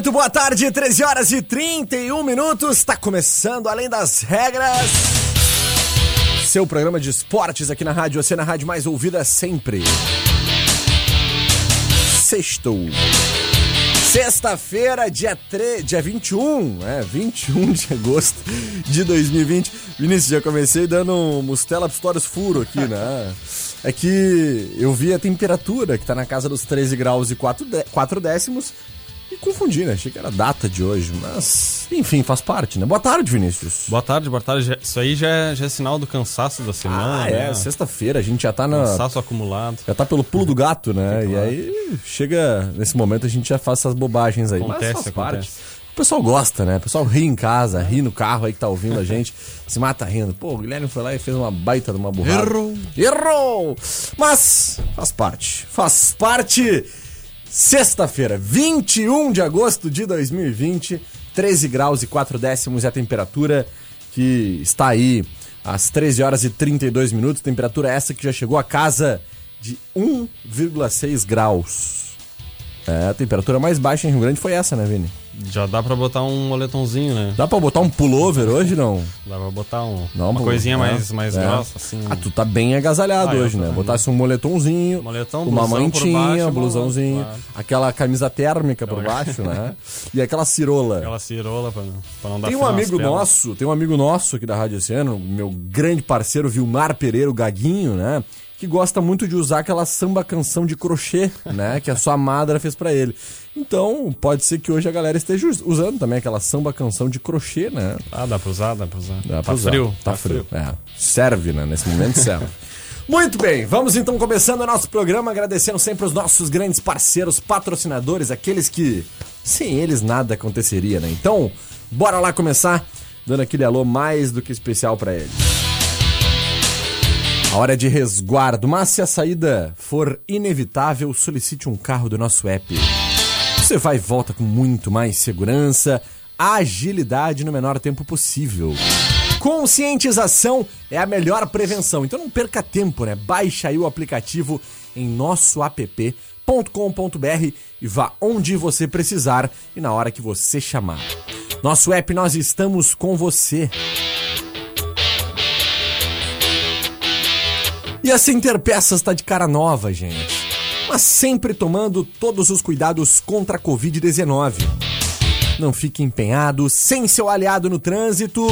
Muito boa tarde, 13 horas e 31 minutos. Está começando Além das Regras. Seu programa de esportes aqui na Rádio Oceana, a rádio mais ouvida sempre. Sextou. Sexta-feira, dia, 3, dia 21, é, 21 de agosto de 2020. Vinícius, já comecei dando um mostela pistórios furo aqui, né? É que eu vi a temperatura que tá na casa dos 13 graus e 4, 4 décimos confundi, né? Achei que era data de hoje, mas enfim, faz parte, né? Boa tarde, Vinícius. Boa tarde, boa tarde. Isso aí já é, já é sinal do cansaço da semana. Ah, é, né? sexta-feira, a gente já tá na. Cansaço acumulado. Já tá pelo pulo do gato, né? E aí chega nesse momento a gente já faz essas bobagens aí. Acontece, mas faz acontece. parte. O pessoal gosta, né? O pessoal ri em casa, ri no carro aí que tá ouvindo a gente, se mata rindo. Pô, o Guilherme foi lá e fez uma baita de uma burrada. Errou. Errou! Mas faz parte. Faz parte. Sexta-feira, 21 de agosto de 2020, 13 graus e 4 décimos é a temperatura que está aí às 13 horas e 32 minutos. Temperatura essa que já chegou a casa de 1,6 graus. É, a temperatura mais baixa em Rio Grande foi essa, né, Vini? Já dá pra botar um moletomzinho, né? Dá pra botar um pullover hoje, não? Dá pra botar um, Não, uma pô, coisinha é, mais, mais é. grossa, assim. Ah, tu tá bem agasalhado Ah, eu hoje, tô né? bem. Botasse um moletomzinho, Moletom, uma blusão por mantinha, baixo, um blusãozinho, claro. aquela camisa térmica por baixo, né? E aquela cirola. Aquela cirola pra, pra não dar Tem um frio nas amigo pernas. nosso, tem um amigo nosso aqui da Rádio Oceano, meu grande parceiro Vilmar Pereira, o Gaguinho, né? Que gosta muito de usar aquela samba canção de crochê, né? Que a sua madra fez pra ele. Então, pode ser que hoje a galera esteja us- usando também aquela samba canção de crochê, né? Ah, dá pra usar, dá pra usar. Dá tá pra usar. frio. Tá, frio. É, serve, né? Nesse momento serve. Muito bem, vamos então começando o nosso programa, agradecendo sempre os nossos grandes parceiros, patrocinadores, aqueles que sem eles nada aconteceria, né? Então, bora lá começar dando aquele alô mais do que especial pra eles. A hora de resguardo, mas se a saída for inevitável, solicite um carro do nosso app. Você vai e volta com muito mais segurança, agilidade no menor tempo possível. Conscientização é a melhor prevenção, então não perca tempo, né? Baixe aí o aplicativo em nosso app.com.br e vá onde você precisar e na hora que você chamar. Nosso app, nós estamos com você. E a Center Peças tá de cara nova, gente. Mas sempre tomando todos os cuidados contra a Covid-19. Não fique empenhado, sem seu aliado no trânsito.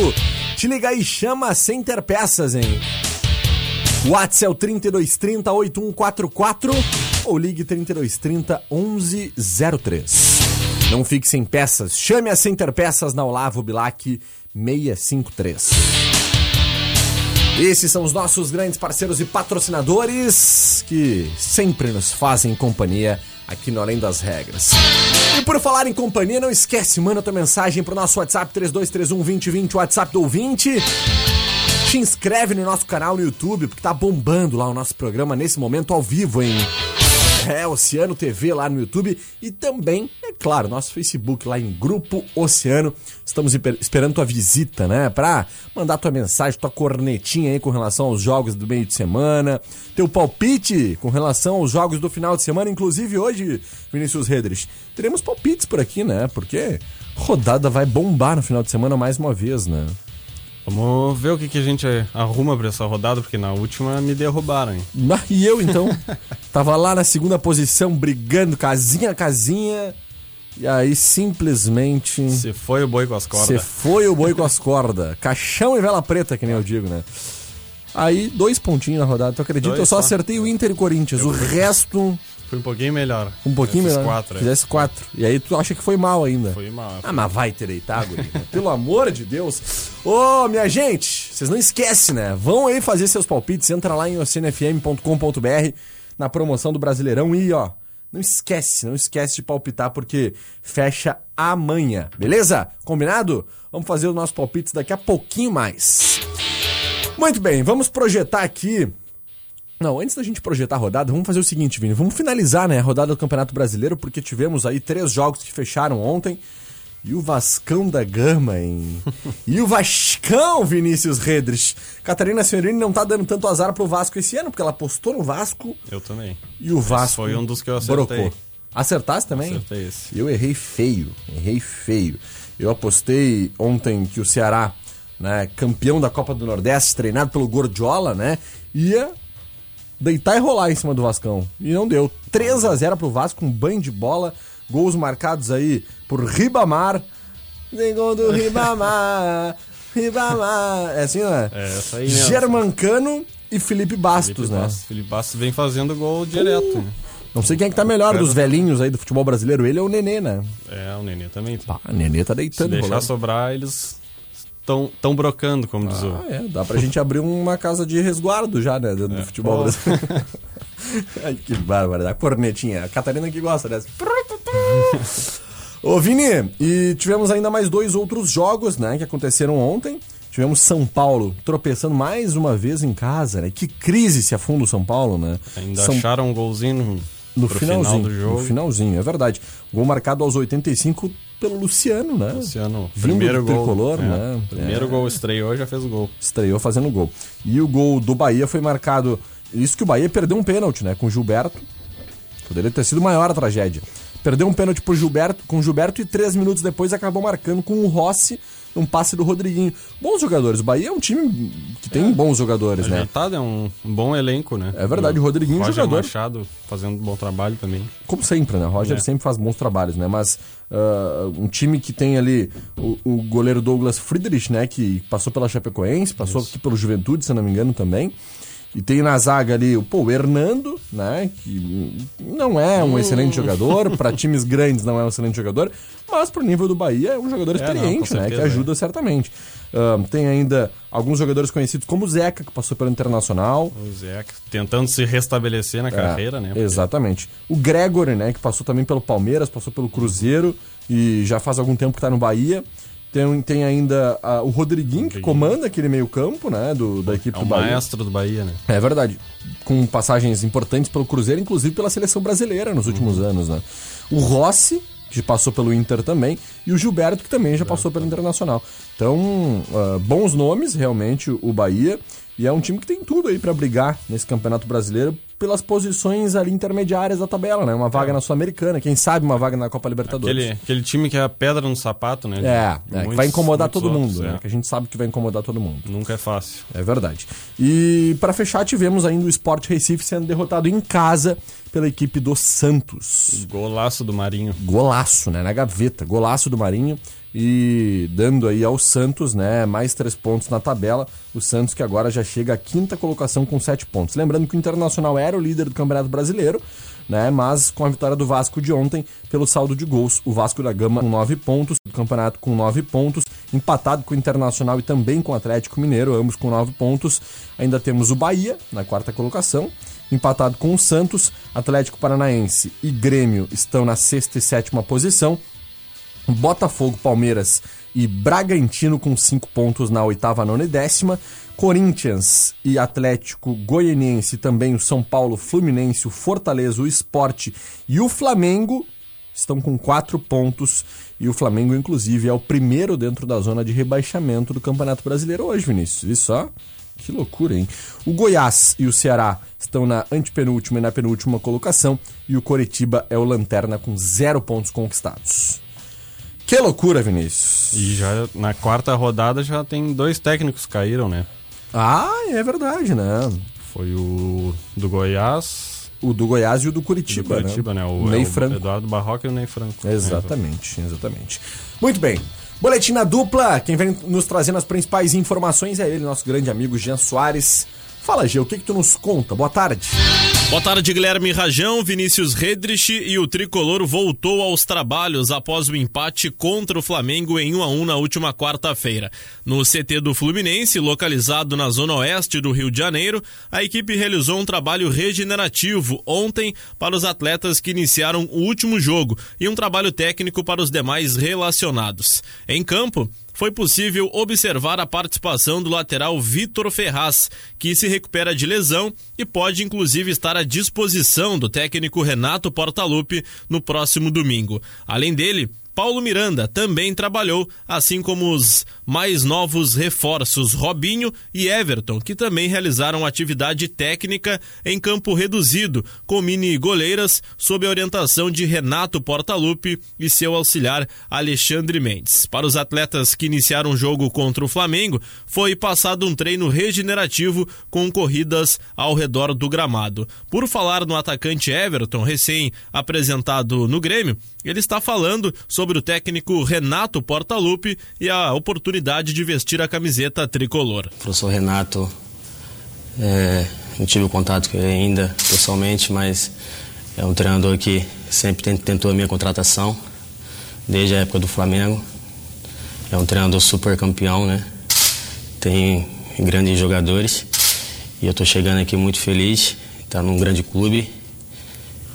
Te liga aí, chama a Center Peças, hein? WhatsApp é o 3230 8144 ou ligue 3230 1103. Não fique sem peças, chame a Center Peças na Olavo Bilac 653. Esses são os nossos grandes parceiros e patrocinadores que sempre nos fazem companhia aqui no Além das Regras. E por falar em companhia, não esquece, manda tua mensagem pro nosso WhatsApp 3231 2020, WhatsApp do ouvinte. Te inscreve no nosso canal no YouTube, porque tá bombando lá o nosso programa nesse momento ao vivo, hein? É, Oceano TV lá no YouTube e também, é claro, nosso Facebook lá em Grupo Oceano. Estamos esper- esperando tua visita, né? Pra mandar tua mensagem, tua cornetinha aí com relação aos jogos do meio de semana, teu palpite com relação aos jogos do final de semana. Inclusive hoje, Vinícius Redrich, teremos palpites por aqui, né? Porque rodada vai bombar no final de semana mais uma vez, né? Vamos ver o que, que a gente arruma pra essa rodada, porque na última me derrubaram, hein? Ah, E eu então tava lá na segunda posição brigando casinha a casinha e aí simplesmente Se foi o boi com as você cordas. foi o boi com as cordas, caixão e vela preta que nem eu digo, né? Aí, dois pontinhos na rodada, tu acredita? Dois eu só só? acertei o Inter e Corinthians. O resto, Foi um pouquinho melhor. um pouquinho melhor. quatro, é. Fizesse quatro. E aí tu acha que foi mal ainda. Foi mal. Ah, mas vai ter tá, guri? Pelo amor de Deus. Ô, minha gente, vocês não esquecem, né? Vão aí fazer seus palpites, entra lá em ocenfm.com.br na promoção do Brasileirão e, ó, não esquece, não esquece de palpitar porque fecha amanhã, beleza? Combinado? Vamos fazer os nossos palpites daqui a pouquinho mais. Muito bem, vamos projetar aqui não, antes da gente projetar a rodada, vamos fazer o seguinte, Vini. Vamos finalizar né, a rodada do Campeonato Brasileiro, porque tivemos aí três jogos que fecharam ontem. E o Vascão da Gama, hein? e o Vascão, Vinícius Redrich. Catarina Senhorini não tá dando tanto azar pro Vasco esse ano, porque ela apostou no Vasco Eu também. e o Vasco. foi um dos que eu acertei. Acertasse também? Acertei esse. Eu errei feio, errei feio. Eu apostei ontem que o Ceará, né, campeão da Copa do Nordeste, treinado pelo Gordiola, né, ia deitar e rolar em cima do Vascão. E não deu. 3 a 0 pro Vasco, um banho de bola, gols marcados aí por Ribamar. Tem gol do Ribamar, Ribamar. É assim, né? É, essa aí mesmo. Germancano e Felipe Bastos, Felipe né? Bastos, Felipe Bastos vem fazendo gol direto. né? Não sei quem é que tá melhor dos velhinhos aí do futebol brasileiro. Ele é o Nenê, né? É, o Nenê também. Pá, o Nenê tá Se deitando. deixar rolando. sobrar, eles estão tão brocando, como diz o... Ah, é, dá pra gente abrir uma casa de resguardo já, né, dentro do futebol Pô. brasileiro. Ai, que bárbaro, a cornetinha. A Catarina que gosta dessa. Ô, Vini, e tivemos ainda mais dois outros jogos, né, que aconteceram ontem. Tivemos São Paulo tropeçando mais uma vez em casa, né? Que crise se afunda o São Paulo, né? Ainda São acharam um golzinho no, no pro finalzinho, final do jogo. no finalzinho, é verdade. Gol marcado aos 85 pelo Luciano, né? Luciano, Vindo primeiro gol. tricolor, é, né? Primeiro É. gol estreou já fez o gol. estreou fazendo gol. E o gol do Bahia foi marcado. Isso que o Bahia perdeu um pênalti, né? Com o Gilberto. Poderia ter sido maior a tragédia. Perdeu um pênalti pro Gilberto, com o Gilberto e três minutos depois acabou marcando com o Rossi, um passe do Rodriguinho. Bons jogadores. O Bahia é um time que tem bons jogadores, né? Ajeitado, é um bom elenco, né? É verdade, o Rodriguinho é Roger jogador. Machado fazendo um bom trabalho também. Como sempre, né? O Roger É. sempre faz bons trabalhos, né? Mas ah, um time que tem ali o, o goleiro Douglas Friedrich, né? Que passou pela Chapecoense, passou aqui pelo Juventude, se não me engano, também. E tem na zaga ali o, pô, o Hernando, né? Que não é um excelente jogador, para times grandes não é um excelente jogador, mas pro nível do Bahia é um jogador É, não, com experiente, né? Que certeza, ajuda certamente. Ah, tem ainda alguns jogadores conhecidos como o Zeca, que passou pelo Internacional. O Zé tentando se restabelecer na carreira, né? É, Exatamente. O Gregory, né, que passou também pelo Palmeiras, passou pelo Cruzeiro e já faz algum tempo que tá no Bahia. Tem, tem ainda ah, o Rodriguinho, que comanda aquele meio-campo, né, do, da equipe É do o Bahia. maestro do Bahia, né? É verdade. Com passagens importantes pelo Cruzeiro, inclusive pela seleção brasileira nos últimos anos, né? O Rossi, que passou pelo Inter também, e o Gilberto, que também já passou pelo Internacional. Então, ah, bons nomes, realmente, o Bahia. E é um time que tem tudo aí pra brigar nesse Campeonato Brasileiro pelas posições ali intermediárias da tabela, né? Uma vaga na Sul-Americana, quem sabe uma vaga na Copa Libertadores. Aquele, aquele time que é a pedra no sapato, né? É, é, que muitos- vai incomodar todo outros, mundo, é. né? Que a gente sabe que vai incomodar todo mundo. Nunca é fácil. É verdade. E para fechar, tivemos ainda o Sport Recife sendo derrotado em casa pela equipe do Santos. Golaço do Marinho. Golaço, né? Na gaveta, golaço do Marinho. E dando aí ao Santos, né? Mais três pontos na tabela. O Santos que agora já chega à quinta colocação com sete pontos. Lembrando que o Internacional era o líder do Campeonato Brasileiro, né? Mas com a vitória do Vasco de ontem, pelo saldo de gols, o Vasco da Gama com nove pontos, o campeonato com nove pontos, empatado com o Internacional e também com o Atlético Mineiro, ambos com nove pontos. Ainda temos o Bahia na quarta colocação empatado com o Santos, Atlético Paranaense e Grêmio estão na sexta e sétima posição. Botafogo, Palmeiras e Bragantino com cinco pontos na oitava, nona e décima. Corinthians e Atlético Goianiense, também o São Paulo, Fluminense, o Fortaleza, o Esporte e o Flamengo estão com quatro pontos. E o Flamengo, inclusive, é o primeiro dentro da zona de rebaixamento do Campeonato Brasileiro hoje, Vinícius. Isso, ó. Que loucura, hein? O Goiás e o Ceará estão na antepenúltima e na penúltima colocação. E o Coritiba é o lanterna com zero pontos conquistados. Que loucura, Vinícius. E já na quarta rodada já tem dois técnicos que caíram, né? Ah, é verdade, né? Foi o do Goiás O do Goiás e o do e do Curitiba, Curitiba, né? O, Ney é o Franco. Eduardo Barroca e o Ney Franco. Exatamente, exatamente. Muito bem. Boletim na dupla, quem vem nos trazendo as principais informações é ele, nosso grande amigo Jean Soares. Fala, Gê, o que, que tu nos conta? Boa tarde. Boa tarde, Guilherme Rajão, Vinícius Redrich e o tricolor voltou aos trabalhos após o empate contra o Flamengo em 1 a 1 na última quarta-feira. No CT do Fluminense, localizado na zona oeste do Rio de Janeiro, a equipe realizou um trabalho regenerativo ontem para os atletas que iniciaram o último jogo e um trabalho técnico para os demais relacionados. Em campo, foi possível observar a participação do lateral Vitor Ferraz, que se recupera de lesão e pode inclusive estar à disposição do técnico Renato Portaluppi no próximo domingo. Além dele, Paulo Miranda também trabalhou, assim como os mais novos reforços Robinho e Everton, que também realizaram atividade técnica em campo reduzido, com mini goleiras, sob a orientação de Renato Portaluppi e seu auxiliar Alexandre Mendes. Para os atletas que iniciaram o jogo contra o Flamengo, foi passado um treino regenerativo com corridas ao redor do gramado. Por falar no atacante Everton, recém apresentado no Grêmio, ele está falando sobre o técnico Renato Portaluppi e a oportunidade de vestir a camiseta tricolor. Professor Renato, é, não tive o contato com ele ainda pessoalmente, mas é um treinador que sempre tentou a minha contratação, desde a época do Flamengo. É um treinador super campeão, né? Tem grandes jogadores e eu estou chegando aqui muito feliz, estar tá num grande clube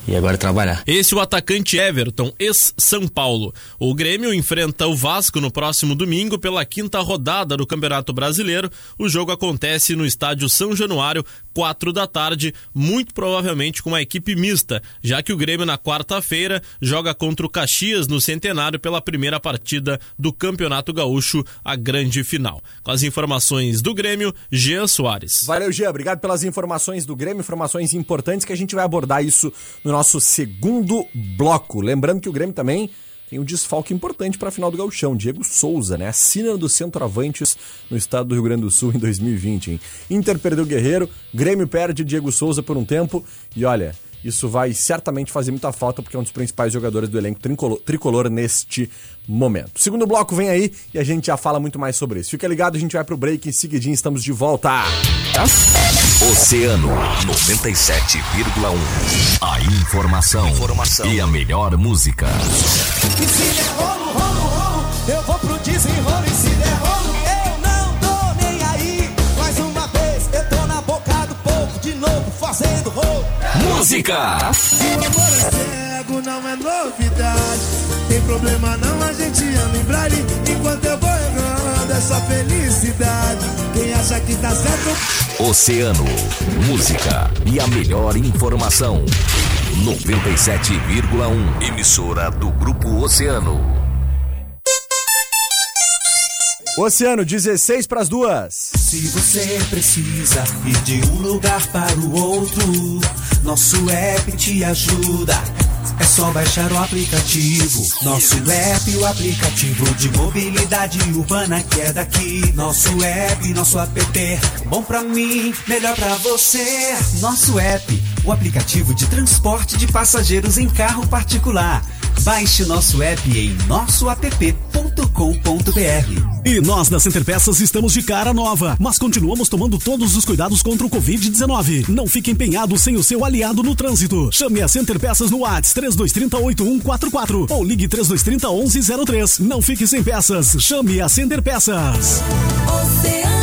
e agora trabalhar. Esse é o atacante Everton, ex-São Paulo. O Grêmio enfrenta o Vasco no próximo domingo pela quinta rodada do Campeonato Brasileiro. O jogo acontece no estádio São Januário, quatro da tarde, muito provavelmente com uma equipe mista, já que o Grêmio na quarta-feira joga contra o Caxias no Centenário pela primeira partida do Campeonato Gaúcho, a grande final. Com as informações do Grêmio, Jean Soares. Valeu, Jean. Obrigado pelas informações do Grêmio, informações importantes que a gente vai abordar isso no nosso segundo bloco. Lembrando que o Grêmio também tem um desfalque importante para a final do Gauchão, Diego Souza, né? Assina do centroavantes no estado do Rio Grande do Sul em 2020. Hein? Inter perdeu o Guerreiro, Grêmio perde Diego Souza por um tempo e olha, isso vai certamente fazer muita falta porque é um dos principais jogadores do elenco tricolor, tricolor neste momento. segundo bloco vem aí e a gente já fala muito mais sobre isso. Fica ligado, a gente vai pro break em seguidinho estamos de volta. Oceano 97,1. A informação, informação, e a melhor música. E se der rolo, rolo, rolo, eu vou pro desenrolo. Música! Amor é cego, não é novidade. Tem problema não, a gente anda em braille. Enquanto eu vou errando, é só felicidade. Quem acha que tá certo. Oceano, música e a melhor informação. 97,1. Emissora do Grupo Oceano. Oceano, 16 para as duas. Se você precisa ir de um lugar para o outro, nosso app te ajuda. É só baixar o aplicativo. Nosso app, o aplicativo de mobilidade urbana que é daqui. Nosso app, nosso app, bom pra mim, melhor pra você. Nosso app, o aplicativo de transporte de passageiros em carro particular. Baixe nosso app em nossoapp.com.br. E nós da Center Peças estamos de cara nova, mas continuamos tomando todos os cuidados contra o Covid-19. Não fique empenhado sem o seu aliado no trânsito. Chame a Center Peças no WhatsApp 3230 8144 ou ligue 3230 1103. Não fique sem peças. Chame a Center Peças. Oceano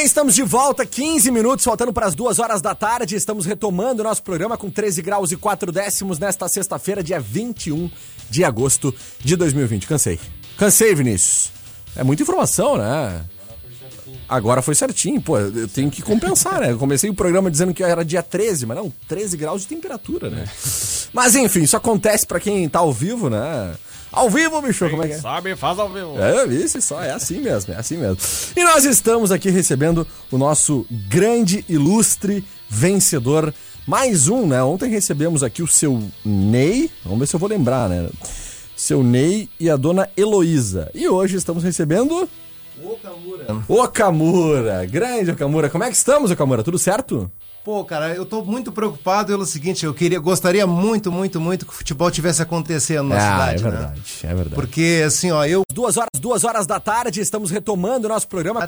Bem, estamos de volta, 15 minutos, faltando para as duas horas da tarde. Estamos retomando o nosso programa com 13 graus e 4 décimos nesta sexta-feira, dia 21 de agosto de 2020. Cansei. Cansei, Vinícius. É muita informação, né? Agora foi certinho, pô, eu tenho que compensar, né? Eu comecei o programa dizendo que era dia 13, mas não, 13 graus de temperatura, né? Mas enfim, isso acontece pra quem tá ao vivo, né? Ao vivo, bicho, como é que é? Sabe, faz ao vivo. É, isso só, é assim mesmo, é assim mesmo. E nós estamos aqui recebendo o nosso grande, ilustre vencedor. Mais um, né? Ontem recebemos aqui o seu Ney. Vamos ver se eu vou lembrar, né? Seu Ney e a dona Heloísa. E hoje estamos recebendo. Okamura. Okamura, grande Okamura. Como é que estamos, Okamura? Tudo certo? Pô, cara, eu tô muito preocupado pelo seguinte, eu queria, gostaria muito, muito, muito que o futebol tivesse acontecendo na ah, cidade, é né? verdade, é verdade. Porque assim, ó, eu Duas horas, duas horas da tarde, estamos retomando o nosso programa.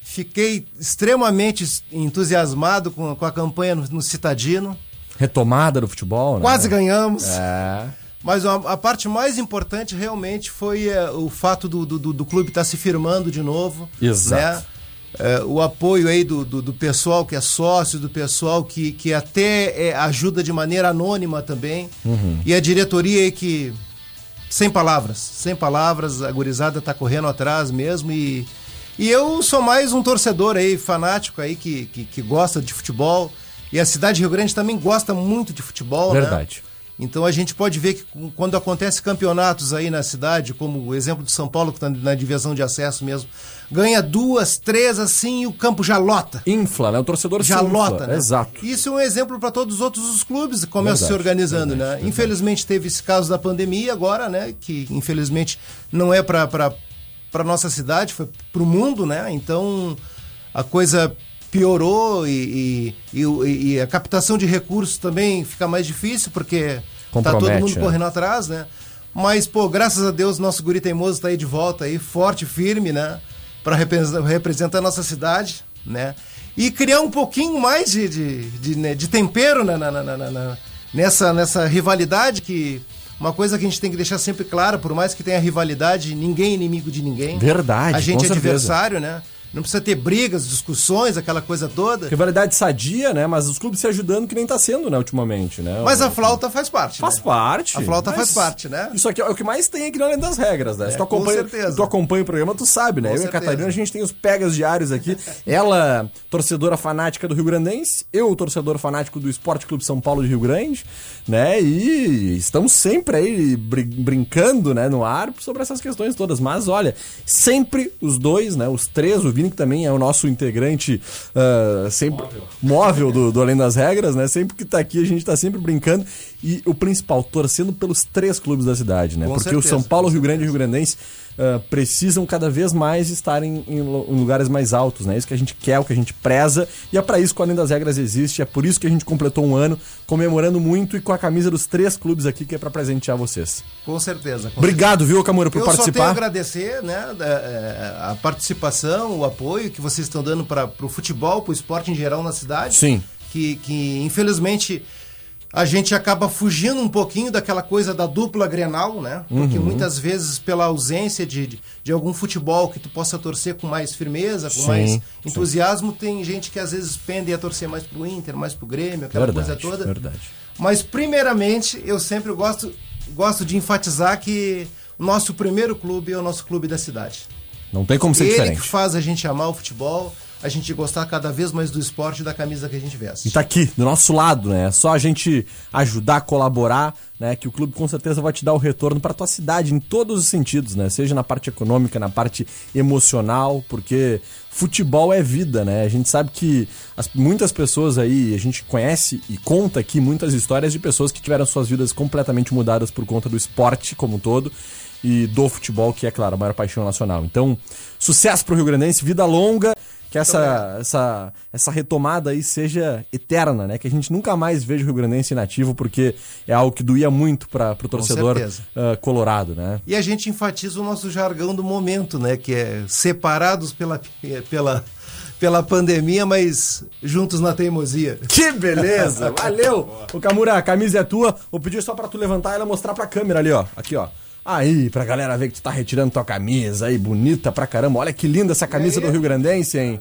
fiquei extremamente entusiasmado com, com a campanha no, no Citadino. Retomada do futebol, né? Quase ganhamos. É. Mas a, parte mais importante realmente foi é, o fato do, do, do- do clube estar se firmando de novo. Exato. Né? É, o apoio aí do, do, do pessoal que é sócio, do pessoal que, que até é, ajuda de maneira anônima também. Uhum. E a diretoria aí que. Sem palavras, sem palavras, a gurizada tá correndo atrás mesmo e. E eu sou mais um torcedor aí, fanático aí, que, que, que gosta de futebol. E a cidade de Rio Grande também gosta muito de futebol, né? Verdade. Então a gente pode ver que quando acontece campeonatos aí na cidade, como o exemplo de São Paulo, que está na divisão de acesso mesmo, ganha duas, três assim e o campo já lota. Infla, né? O torcedor Já se infla. lota, né? Exato. Isso é um exemplo para todos os outros os clubes que começam Verdade, se organizando, verdade, né? verdade. Infelizmente teve esse caso da pandemia agora, né? Que infelizmente não é para para nossa cidade, foi para o mundo, né? Então a coisa piorou e, e, e e a captação de recursos também fica mais difícil porque tá todo mundo né? correndo atrás, né? Mas, pô, graças a Deus, nosso guri teimoso tá aí de volta aí, forte, firme, né? Para representar a nossa cidade, né? E criar um pouquinho mais de, de, de, né, de tempero na, na- na- nessa, nessa rivalidade que... Uma coisa que a gente tem que deixar sempre clara, por mais que tenha rivalidade, ninguém é inimigo de ninguém. Verdade, A gente é certeza. adversário, né? Não precisa ter brigas, discussões, aquela coisa toda. Rivalidade sadia, né? Mas os clubes se ajudando que nem tá sendo, né, ultimamente, né? Mas a flauta faz parte. Faz né? parte. A flauta faz parte, né? Isso aqui é o que mais tem aqui na Além das Regras, né? Se tu com acompanha, certeza. tu acompanha o programa, tu sabe, né? Com eu e a certeza. Catarina, a gente tem os pegas diários aqui. Ela, torcedora fanática do Rio Grandense, eu, torcedor fanático do Esporte Clube São Paulo de Rio Grande, né? E estamos sempre aí brin- brincando, né, no ar sobre essas questões todas. Mas olha, sempre os dois, né? Os três, o Vini que também é o nosso integrante ah, sempre móvel, do, do Além das Regras, né? Sempre que tá aqui, a gente tá sempre brincando. E o principal, torcendo pelos três clubes da cidade, né? Com Porque o certeza, São Paulo, Rio Grande e Rio Grandense ah, precisam cada vez mais estar em, em lu- em lugares mais altos, né? Isso que a gente quer, o que a gente preza. E é para isso que o Além das Regras existe. É por isso que a gente completou um ano comemorando muito e com a camisa dos três clubes aqui, que é para presentear vocês. Com certeza. com Obrigado, viu, Camura, por Eu só tenho a participar. agradecer né, da- é, a participação, o apoio que vocês estão dando para o futebol, para o esporte em geral na cidade. Sim. Que, que infelizmente a gente acaba fugindo um pouquinho daquela coisa da dupla Grenal, né? Porque Uhum. muitas vezes pela ausência de, de, de algum futebol que tu possa torcer com mais firmeza, com Sim, mais sim. entusiasmo, tem gente que às vezes pende a torcer mais pro Inter, mais pro Grêmio, aquela Verdade, coisa toda. verdade. Mas, primeiramente, eu sempre gosto, gosto de enfatizar que o nosso primeiro clube é o nosso clube da cidade. Não tem como ser Ele diferente. que faz a gente amar o futebol, a gente gostar cada vez mais do esporte e da camisa que a gente veste. E tá aqui, do nosso lado, né? É só a gente ajudar, colaborar, né? Que o clube com certeza vai te dar o retorno pra tua cidade em todos os sentidos, né? Seja na parte econômica, na parte emocional, porque futebol é vida, né? A gente sabe que as- muitas pessoas aí, a gente conhece e conta aqui muitas histórias de pessoas que tiveram suas vidas completamente mudadas por conta do esporte como um todo e do futebol, que é, claro, a maior paixão nacional. Então, sucesso pro Rio Grandense, vida longa, que essa, essa, essa retomada aí seja eterna, né? Que a gente nunca mais veja o Rio Grandense inativo, porque é algo que doía muito para pro torcedor ah, colorado, né? E a gente enfatiza o nosso jargão do momento, né? Que é separados pela, pela, pela pandemia, mas juntos na teimosia. Que beleza! Valeu! O Camura, a camisa é tua. Vou pedir só pra tu levantar ela e mostrar pra câmera ali, ó. Aqui, ó. Aí, pra galera ver que tu tá retirando tua camisa aí, bonita pra caramba. Olha que linda essa camisa do Rio Grandense, hein?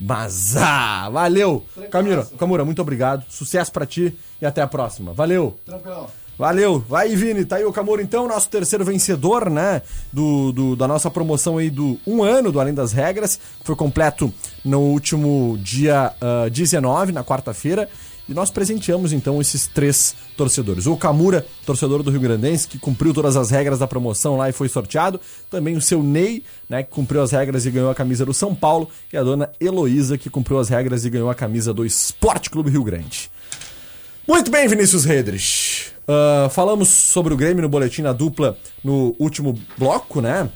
Bazar! Valeu! Camila, Camura, muito obrigado. Sucesso pra ti e até a próxima. Valeu! Tranquilo. Valeu, vai Vini, tá aí o Camuro então, nosso terceiro vencedor, né, do, do- da nossa promoção aí do um ano do Além das Regras, foi completo no último dia ah, 19, na quarta-feira, E nós presenteamos então esses três torcedores. O Camura, torcedor do Rio Grandense, que cumpriu todas as regras da promoção lá e foi sorteado. Também o seu Ney, né, que cumpriu as regras e ganhou a camisa do São Paulo. E a dona Heloísa, que cumpriu as regras e ganhou a camisa do Esporte Clube Rio Grande. Muito bem, Vinícius Redrich. Uh, falamos sobre o Grêmio no boletim na dupla no último bloco, né?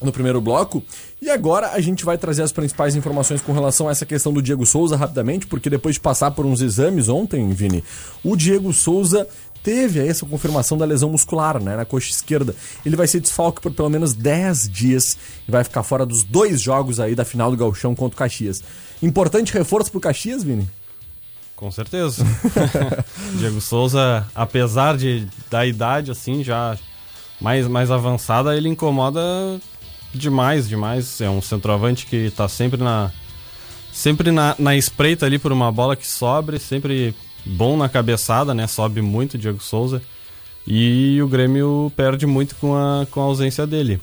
No primeiro bloco. E agora a gente vai trazer as principais informações com relação a essa questão do Diego Souza rapidamente, porque depois de passar por uns exames ontem, Vini, o Diego Souza teve essa confirmação da lesão muscular, né, na coxa esquerda. Ele vai ser desfalque por pelo menos 10 dias e vai ficar fora dos dois jogos aí da final do Gauchão contra o Caxias. Importante reforço pro Caxias, Vini? Com certeza. Diego Souza, apesar de da idade assim já mais mais avançada, ele incomoda demais, demais. É um centroavante que tá sempre na sempre na, na espreita ali por uma bola que sobe, sempre bom na cabeçada, né? Sobe muito o Diego Souza. E o Grêmio perde muito com a, com a ausência dele.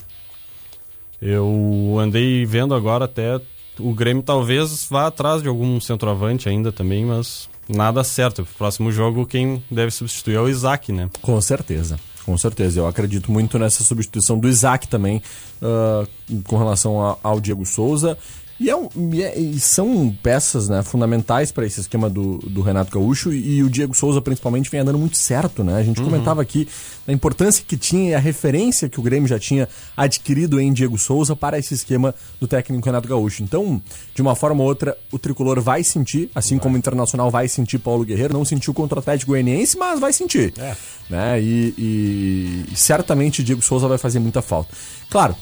Eu andei vendo agora até o Grêmio talvez vá atrás de algum centroavante ainda também, mas nada certo. Próximo jogo quem deve substituir é o Isaac, né? Com certeza. Com certeza, eu acredito muito nessa substituição do Isaac também uh, com relação a, ao Diego Souza. E, é um, e, é, e são peças né, fundamentais para esse esquema do, do Renato Gaúcho e, e, o Diego Souza, principalmente, vem andando muito certo. Né? A gente uhum. comentava aqui da importância que tinha e a referência que o Grêmio já tinha adquirido em Diego Souza para esse esquema do técnico Renato Gaúcho. Então, de uma forma ou outra, o tricolor vai sentir, assim vai. como o Internacional vai sentir Paulo Guerreiro. Não sentiu contra o Atlético Goianiense, mas vai sentir. É. Né? E, e certamente Diego Souza vai fazer muita falta. Claro,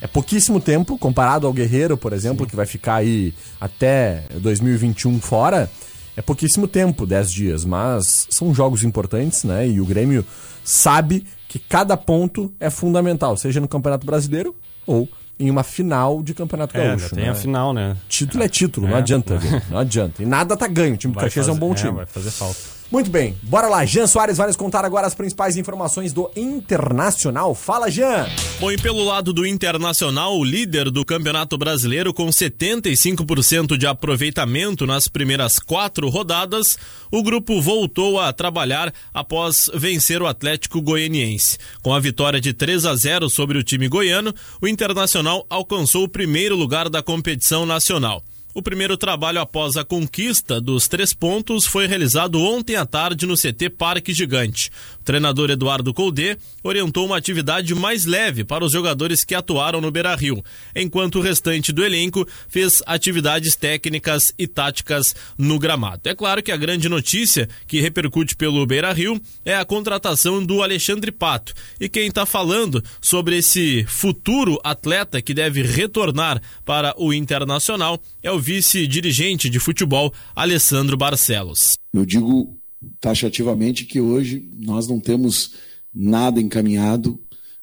é pouquíssimo tempo comparado ao Guerreiro, por exemplo, Sim. que vai ficar aí até 2021 fora. É pouquíssimo tempo, 10 dias, mas são jogos importantes, né? E o Grêmio sabe que cada ponto é fundamental, seja no Campeonato Brasileiro ou em uma final de Campeonato é, Gaúcho. tem né? a final, né? Título é título, é. não adianta, não adianta. E nada tá ganho, o time do Caxias é um bom time. vai fazer falta. Muito bem, bora lá. Jean Soares vai nos contar agora as principais informações do Internacional. Fala, Jean! Bom, e pelo lado do Internacional, o líder do Campeonato Brasileiro com 75% de aproveitamento nas primeiras quatro rodadas, o grupo voltou a trabalhar após vencer o Atlético Goianiense. Com a vitória de 3 a 0 sobre o time goiano, o Internacional alcançou o primeiro lugar da competição nacional. O primeiro trabalho após a conquista dos três pontos foi realizado ontem à tarde no CT Parque Gigante. Treinador Eduardo Colde orientou uma atividade mais leve para os jogadores que atuaram no Beira Rio, enquanto o restante do elenco fez atividades técnicas e táticas no gramado. É claro que a grande notícia que repercute pelo Beira Rio é a contratação do Alexandre Pato. E quem está falando sobre esse futuro atleta que deve retornar para o Internacional é o vice-dirigente de futebol, Alessandro Barcelos. Eu digo taxativamente que hoje nós não temos nada encaminhado,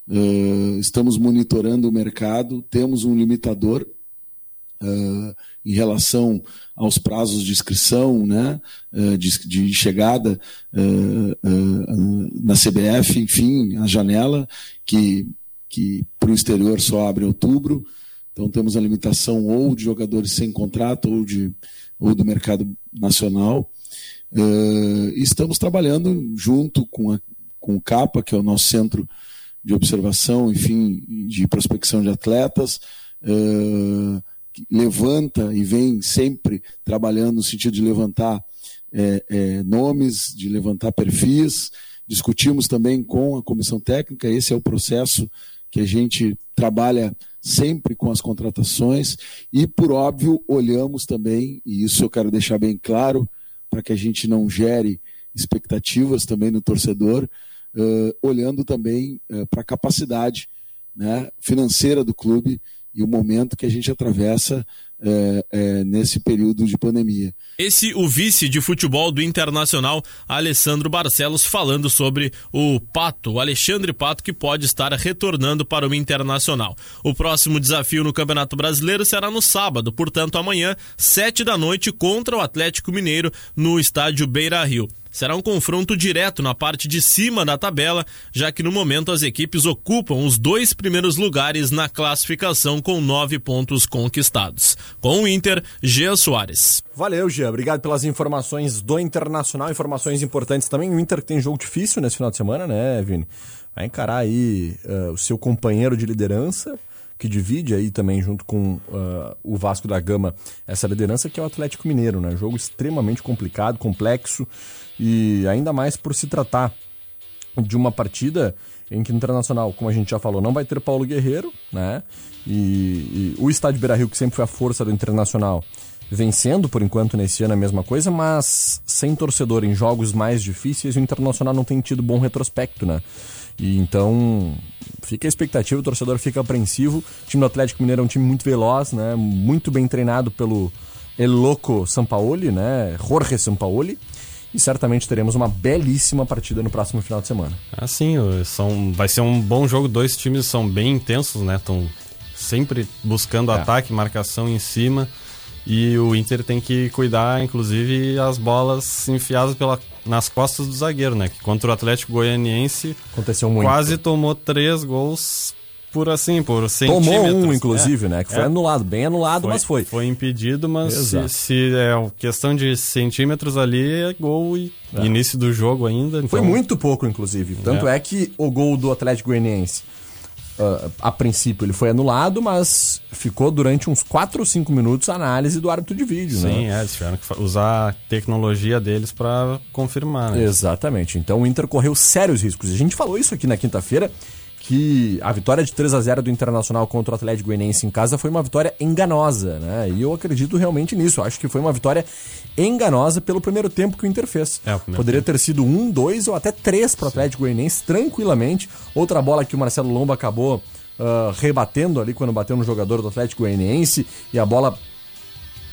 uh, estamos monitorando o mercado, temos um limitador uh, em relação aos prazos de inscrição, né, uh, de, de, chegada na CBF, enfim, a janela que, que para o exterior só abre em outubro. Então temos a limitação ou de jogadores sem contrato ou, de, ou do mercado nacional. Uh, estamos trabalhando junto com, a, com o CAPA, que é o nosso centro de observação, enfim, de prospecção de atletas, uh, levanta e vem sempre trabalhando no sentido de levantar é, é, nomes, de levantar perfis. Discutimos também com a comissão técnica, esse é o processo que a gente trabalha sempre com as contratações e, por óbvio, olhamos também, e isso eu quero deixar bem claro, para que a gente não gere expectativas também no torcedor, uh, olhando também uh, para a capacidade né, financeira do clube e o momento que a gente atravessa é, é, nesse período de pandemia. Esse o vice de futebol do Internacional, Alessandro Barcelos, falando sobre o Pato, o Alexandre Pato, que pode estar retornando para o Internacional. O próximo desafio no Campeonato Brasileiro será no sábado, portanto amanhã, sete da noite, contra o Atlético Mineiro no estádio Beira Rio. Será um confronto direto na parte de cima da tabela, já que no momento as equipes ocupam os dois primeiros lugares na classificação com nove pontos conquistados. Com o Inter, Jean Soares. Valeu, Jean. Obrigado pelas informações do Internacional, informações importantes também. O Inter tem jogo difícil nesse final de semana, né, Vini? Vai encarar aí uh, o seu companheiro de liderança, que divide aí também junto com uh, o Vasco da Gama essa liderança, que é o Atlético Mineiro, né? Jogo extremamente complicado, complexo e ainda mais por se tratar de uma partida em que o Internacional, como a gente já falou, não vai ter Paulo Guerreiro, né? E, e o Estádio Beira-Rio, que sempre foi a força do Internacional, vencendo por enquanto nesse ano a mesma coisa, mas sem torcedor em jogos mais difíceis, o Internacional não tem tido bom retrospecto, né? E então fica a expectativa, o torcedor fica apreensivo. O time do Atlético Mineiro é um time muito veloz, né? Muito bem treinado pelo El Loco Sampaoli, né? Jorge Sampaoli. E certamente teremos uma belíssima partida no próximo final de semana. Assim, são, vai ser um bom jogo. Dois times são bem intensos, né? Estão sempre buscando É. ataque, marcação em cima. E o Inter tem que cuidar, inclusive, as bolas enfiadas pela, nas costas do zagueiro, né? Que contra o Atlético Goianiense Aconteceu muito. quase tomou três gols por assim, por Tomou centímetros. um, inclusive, É. né? Que foi É. anulado, bem anulado, mas foi. Foi impedido, mas se, Exato. se é questão de centímetros ali, é gol e início do jogo ainda. Foi então- muito pouco, inclusive. Tanto é, que o gol do Atlético Goianiense, ah, a princípio, ele foi anulado, mas ficou durante uns 4 ou 5 minutos a análise do árbitro de vídeo, né? Sim, é, eles tiveram que usar a tecnologia deles pra confirmar. né? Exatamente. Então o Inter correu sérios riscos. A gente falou isso aqui na quinta-feira, que a vitória de 3 a 0 do Internacional contra o Atlético Goianiense em casa foi uma vitória enganosa, né? E eu acredito realmente nisso. Eu acho que foi uma vitória enganosa pelo primeiro tempo que o Inter fez. É, o Poderia ter sido um, dois ou até três para o Atlético Goianiense tranquilamente. Outra bola que o Marcelo Lomba acabou ah, rebatendo ali quando bateu no jogador do Atlético Goianiense e a bola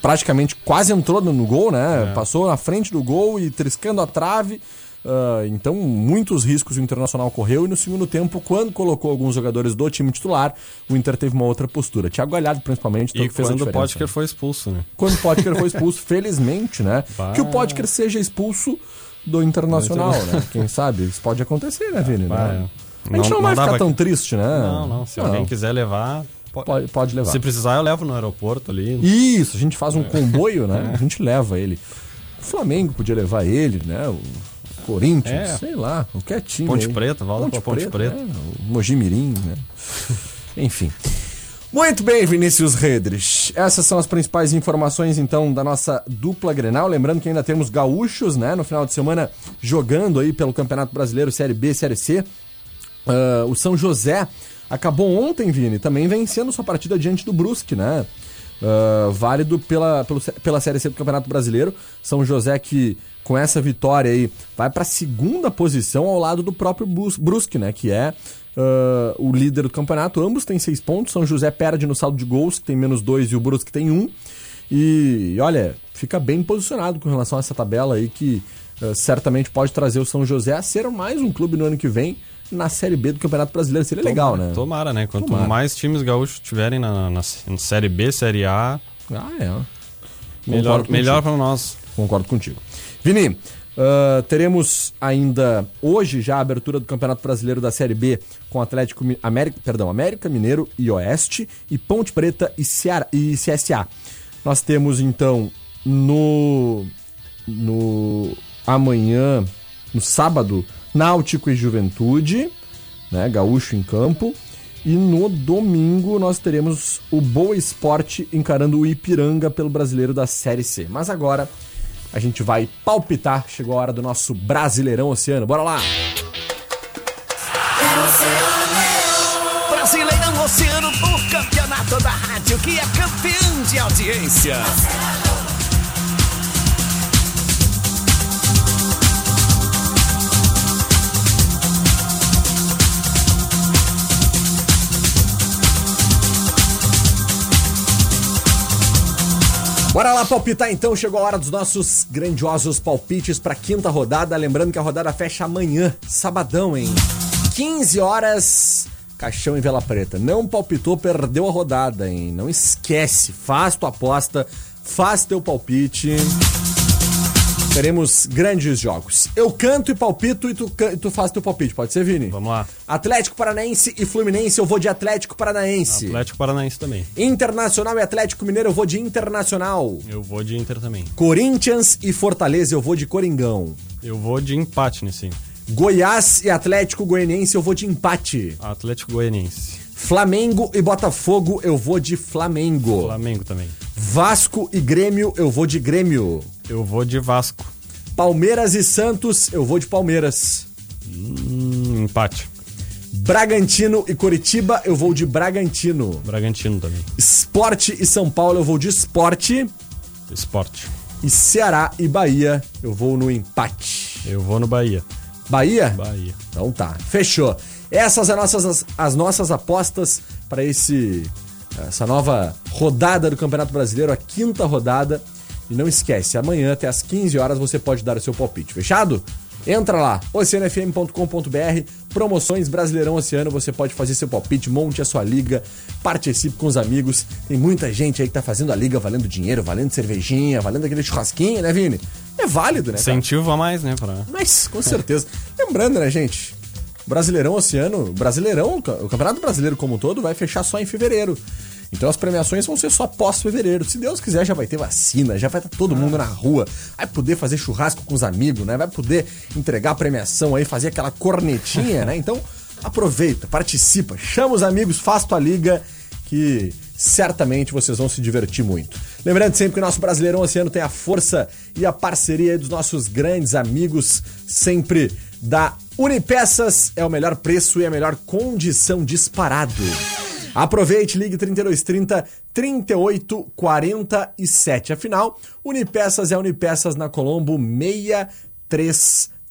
praticamente quase entrou no, no gol, né? Passou na frente do gol e triscando a trave. Ah, então, muitos riscos o Internacional correu e no segundo tempo, quando colocou alguns jogadores do time titular, o Inter teve uma outra postura. Thiago Galhardo, principalmente, E tanto fez a quando o. Potker foi expulso, né? Quando o Potker foi expulso, felizmente, né? Bah. Que o Potker seja expulso do Internacional, né? Quem sabe? Isso pode acontecer, né, Vini? Bah, né? é. A gente não, vai dá ficar tão triste, né? Não, não. Se alguém quiser levar, pode, Pode, pode levar. Se precisar, eu levo no aeroporto ali. Isso, a gente faz um comboio, né? A gente leva ele. O Flamengo podia levar ele, né? O Corinthians, É. sei lá, qualquer time. Ponte aí. Preta, volta pra Ponte Preta. né? O Mogi Mirim, né? Enfim. Muito bem, Vinícius Redrich. Essas são as principais informações, então, da nossa dupla Grenal. Lembrando que ainda temos gaúchos, né? No final de semana, jogando aí pelo Campeonato Brasileiro Série B, Série C. Ah, o São José acabou ontem, Vini, também vencendo sua partida diante do Brusque, né? Ah, válido pela, pelo- pela Série C do Campeonato Brasileiro. São José que, com essa vitória aí, vai para a segunda posição ao lado do próprio Brus- Brusque, né? Que é ah, o líder do campeonato. Ambos têm seis pontos. São José perde no saldo de gols, que tem menos dois, e o Brusque tem um. E olha, fica bem posicionado com relação a essa tabela aí que eh, certamente pode trazer o São José a ser mais um clube no ano que vem na Série B do Campeonato Brasileiro. Seria legal, né? Tomara, né? Quanto Tomara. mais times gaúchos tiverem na, na, na Série B, Série A, Ah, é. melhor, melhor para nós. Concordo contigo. Vini, ah, teremos ainda hoje já a abertura do Campeonato Brasileiro da Série B com Atlético América, perdão, América Mineiro e Oeste e Ponte Preta e, Ceará, e CSA. Nós temos então no no amanhã, no sábado, Náutico e Juventude, né, Gaúcho em campo. E no domingo nós teremos o Boa Esporte encarando o Ipiranga pelo brasileiro da Série C. Mas agora a gente vai palpitar. Chegou a hora do nosso Brasileirão Oceano. Bora lá! Brasileirão Oceano, o campeonato da rádio que é campeão de audiência. Bora lá palpitar então, chegou a hora dos nossos grandiosos palpites para quinta rodada. Lembrando que a rodada fecha amanhã, sabadão, hein? 15 horas, Caixão em Vela Preta. Não palpitou, perdeu a rodada, hein? Não esquece, faz tua aposta, faz teu palpite. Teremos grandes jogos. Eu canto e palpito e tu, can- tu faz teu palpite. Pode ser, Vini? Vamos lá. Atlético Paranaense e Fluminense, eu vou de Atlético Paranaense. Atlético Paranaense também. Internacional e Atlético Mineiro, eu vou de Internacional. Eu vou de Inter também. Corinthians e Fortaleza, eu vou de Coringão. Eu vou de empate nesse. Goiás e Atlético Goianiense, eu vou de empate. Atlético Goianiense. Flamengo e Botafogo, eu vou de Flamengo. Flamengo também. Vasco e Grêmio, eu vou de Grêmio. Eu vou de Vasco. Palmeiras e Santos, eu vou de Palmeiras. Hum, empate. Bragantino e Coritiba, eu vou de Bragantino. Bragantino também. Esporte e São Paulo, eu vou de Esporte. Esporte. E Ceará e Bahia, eu vou no empate. Eu vou no Bahia. Bahia? Bahia. Então tá, fechou. Essas são as nossas, as, as nossas apostas para esse essa nova rodada do Campeonato Brasileiro, a quinta rodada. E não esquece, amanhã até às 15 horas você pode dar o seu palpite, fechado? Entra lá, oceanofm.com.br, promoções Brasileirão Oceano, você pode fazer seu palpite, monte a sua liga, participe com os amigos. Tem muita gente aí que tá fazendo a liga valendo dinheiro, valendo cervejinha, valendo aquele churrasquinho, né, Vini? É válido, né? cara? Incentivo a mais, né? Pra... Mas, com certeza. Lembrando, né, gente? Brasileirão Oceano, Brasileirão, o Campeonato Brasileiro como um todo vai fechar só em fevereiro. Então as premiações vão ser só pós-fevereiro. Se Deus quiser, já vai ter vacina, já vai estar todo mundo na rua, vai poder fazer churrasco com os amigos, né? Vai poder entregar a premiação aí, fazer aquela cornetinha, né? Então, aproveita, participa, chama os amigos, faz tua liga, que certamente vocês vão se divertir muito. Lembrando sempre que o nosso Brasileirão Oceano tem a força e a parceria dos nossos grandes amigos, sempre da Unipeças, é o melhor preço e a melhor condição disparado. Aproveite, ligue 3230 3847. Afinal, Unipeças é Unipeças na Colombo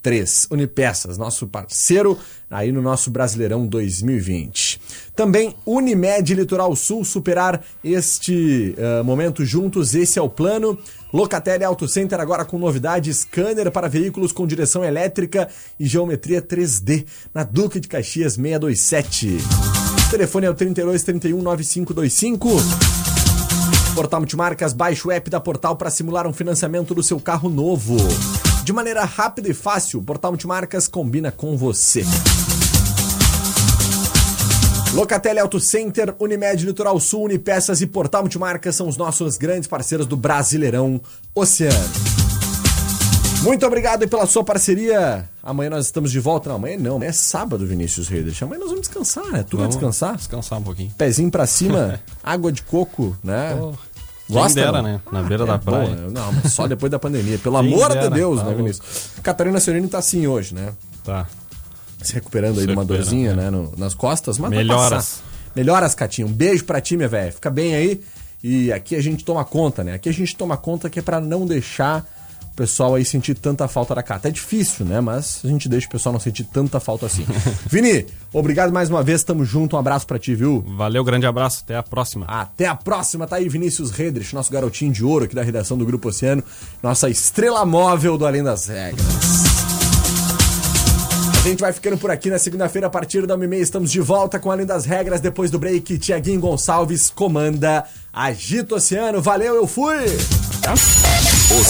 633. Unipeças, nosso parceiro aí no nosso Brasileirão 2020. Também Unimed Litoral Sul, superar este eh, momento juntos, esse é o plano. Locatelli Auto Center agora com novidade, scanner para veículos com direção elétrica e geometria 3D, na Duque de Caxias 627. O telefone é o 32 31 9525. Portal Multimarcas, baixe o app da Portal para simular um financiamento do seu carro novo. De maneira rápida e fácil, Portal Multimarcas combina com você. Locatelli Auto Center, Unimed Litoral Sul, Unipeças e Portal Multimarcas são os nossos grandes parceiros do Brasileirão Oceano. Muito obrigado pela sua parceria. Amanhã nós estamos de volta. Não, amanhã não, amanhã é sábado, Vinícius Reis. Amanhã nós vamos descansar, né? Tu vai Vamos descansar? Descansar um pouquinho. Pezinho pra cima, água de coco, né? Pô, quem dera, né? Na beira da praia. boa? Não, mas só depois da pandemia. Pelo Quem amor dera, de Deus, tá né, louco. Vinícius? Catarina Sereni tá assim hoje, né? Tá. Se recuperando aí Se de uma dorzinha, né? né? no- nas costas, mas Melhoras. Melhoras, Catinho. Um beijo pra ti, minha velha. Fica bem aí. E aqui a gente toma conta, né? Aqui a gente toma conta que é pra não deixar pessoal aí sentir tanta falta da Cata. É difícil, né? Mas a gente deixa o pessoal não sentir tanta falta assim. Vini, obrigado mais uma vez. Tamo junto. Um abraço pra ti, viu? Valeu, grande abraço. Até a próxima. Até a próxima, tá aí Vinícius Redrich, nosso garotinho de ouro aqui da redação do Grupo Oceano, nossa estrela móvel do Além das Regras. A gente vai ficando por aqui na segunda-feira, a partir da 1h30. Estamos de volta com Além das Regras. Depois do break, Tiaguinho Gonçalves comanda Agito Oceano. Valeu, eu fui!